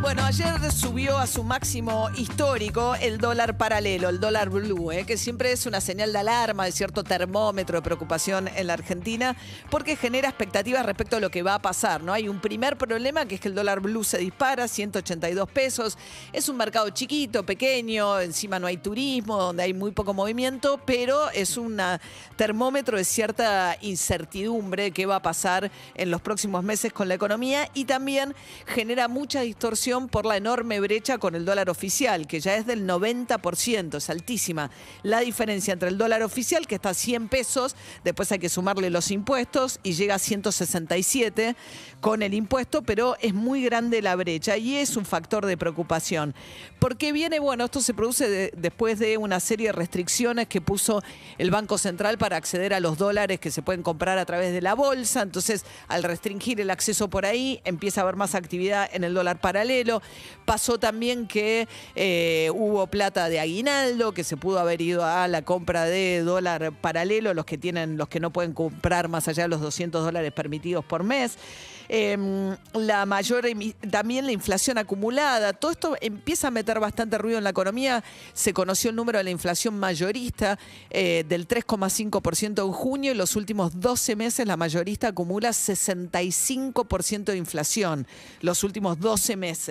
Bueno, ayer subió a su máximo histórico el dólar paralelo, el dólar blue, ¿eh? que siempre es una señal de alarma, de cierto termómetro de preocupación en la Argentina, porque genera expectativas respecto a lo que va a pasar. ¿no? Hay un primer problema, que es que el dólar blue se dispara, 182 pesos. Es un mercado chiquito, pequeño, encima no hay turismo, donde hay muy poco movimiento, pero es un termómetro de cierta incertidumbre que va a pasar en los próximos meses con la economía y también genera mucha distorsión por la enorme brecha con el dólar oficial, que ya es del 90%, es altísima. La diferencia entre el dólar oficial, que está a 100 pesos, después hay que sumarle los impuestos y llega a 167 con el impuesto, pero es muy grande la brecha y es un factor de preocupación. ¿Por qué viene? Bueno, esto se produce de- después de una serie de restricciones que puso el Banco Central para acceder a los dólares que se pueden comprar a través de la bolsa. Entonces, al restringir el acceso por ahí, empieza a haber más actividad en el dólar paralelo. Pasó también que eh, hubo plata de aguinaldo, que se pudo haber ido a la compra de dólar paralelo, los que tienen, los que no pueden comprar más allá de los 200 dólares permitidos por mes. Em, la mayor también la inflación acumulada, todo esto empieza a meter bastante ruido en la economía. Se conoció el número de la inflación mayorista eh, del 3,5% en junio y los últimos 12 meses la mayorista acumula 65% de inflación. Los últimos 12 meses.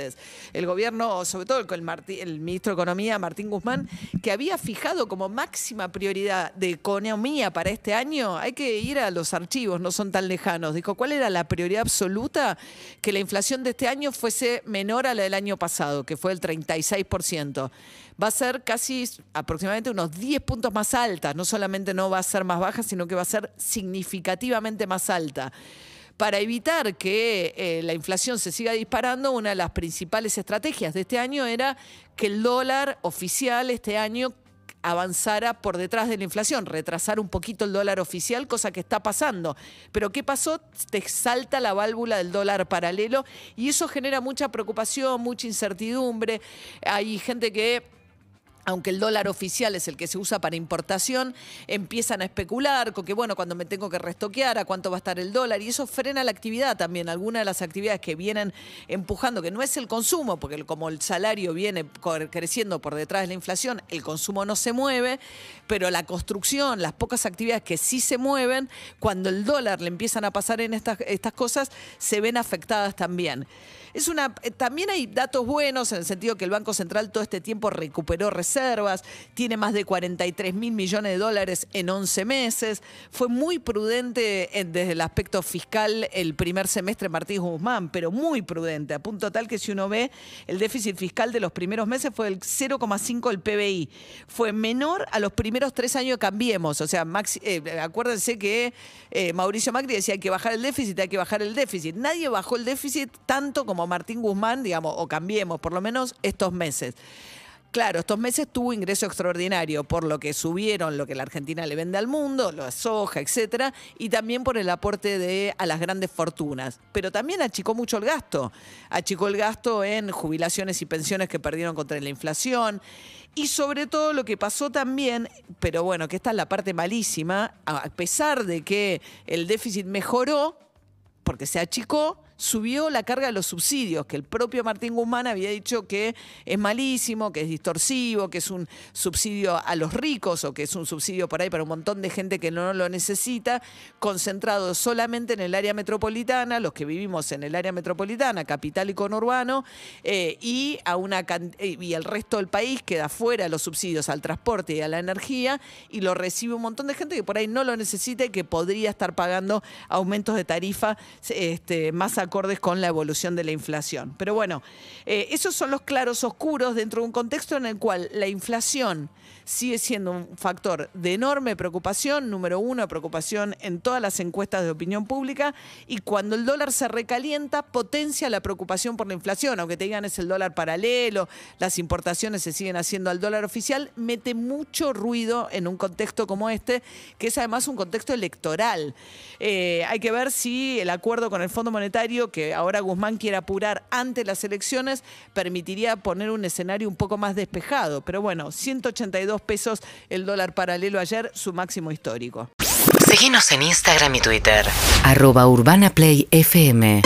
El gobierno, sobre todo el, el ministro de Economía, Martín Guzmán, que había fijado como máxima prioridad de economía para este año, hay que ir a los archivos, no son tan lejanos. Dijo, ¿cuál era la prioridad absoluta? Que la inflación de este año fuese menor a la del año pasado, que fue el 36%. Va a ser casi aproximadamente unos 10 puntos más alta. No solamente no va a ser más baja, sino que va a ser significativamente más alta. Para evitar que eh, la inflación se siga disparando, una de las principales estrategias de este año era que el dólar oficial este año avanzara por detrás de la inflación, retrasar un poquito el dólar oficial, cosa que está pasando. Pero ¿qué pasó? Te salta la válvula del dólar paralelo y eso genera mucha preocupación, mucha incertidumbre. Hay gente que aunque el dólar oficial es el que se usa para importación, empiezan a especular con que, bueno, cuando me tengo que restoquear, a cuánto va a estar el dólar, y eso frena la actividad también. Algunas de las actividades que vienen empujando, que no es el consumo, porque como el salario viene creciendo por detrás de la inflación, el consumo no se mueve, pero la construcción, las pocas actividades que sí se mueven, cuando el dólar le empiezan a pasar en estas, estas cosas, se ven afectadas también. Es una, eh, también hay datos buenos en el sentido que el Banco Central todo este tiempo recuperó reservas, tiene más de 43 mil millones de dólares en 11 meses, fue muy prudente en- desde el aspecto fiscal el primer semestre Martín Guzmán, pero muy prudente, a punto tal que si uno ve el déficit fiscal de los primeros meses fue el 0,5 del PBI, fue menor a los primeros tres años de Cambiemos, o sea, eh, acuérdense que eh, Mauricio Macri decía hay que bajar el déficit, hay que bajar el déficit, nadie bajó el déficit tanto como Martín Guzmán, digamos, o Cambiemos, por lo menos estos meses. Claro, estos meses tuvo ingreso extraordinario por lo que subieron lo que la Argentina le vende al mundo, la soja, etcétera, y también por el aporte de a las grandes fortunas. Pero también achicó mucho el gasto. Achicó el gasto en jubilaciones y pensiones que perdieron contra la inflación. Y sobre todo lo que pasó también, pero bueno, que esta es la parte malísima, a pesar de que el déficit mejoró, porque se achicó, subió la carga de los subsidios, que el propio Martín Guzmán había dicho que es malísimo, que es distorsivo, que es un subsidio a los ricos o que es un subsidio por ahí para un montón de gente que no lo necesita, concentrado solamente en el área metropolitana, los que vivimos en el área metropolitana, capital y conurbano, eh, y, a una, eh, y el resto del país queda fuera los subsidios al transporte y a la energía y lo recibe un montón de gente que por ahí no lo necesita y que podría estar pagando aumentos de tarifa este, más acordes con la evolución de la inflación. Pero bueno, eh, esos son los claros oscuros dentro de un contexto en el cual la inflación sigue siendo un factor de enorme preocupación, número uno, preocupación en todas las encuestas de opinión pública, y cuando el dólar se recalienta, potencia la preocupación por la inflación, aunque te digan es el dólar paralelo, las importaciones se siguen haciendo al dólar oficial, mete mucho ruido en un contexto como este, que es además un contexto electoral. Eh, hay que ver si el acuerdo con el Fondo Monetario, que ahora Guzmán quiere apurar ante las elecciones, permitiría poner un escenario un poco más despejado. Pero bueno, 182 pesos el dólar paralelo ayer, su máximo histórico. Síguenos en Instagram y Twitter. Arroba Urbana Play FM.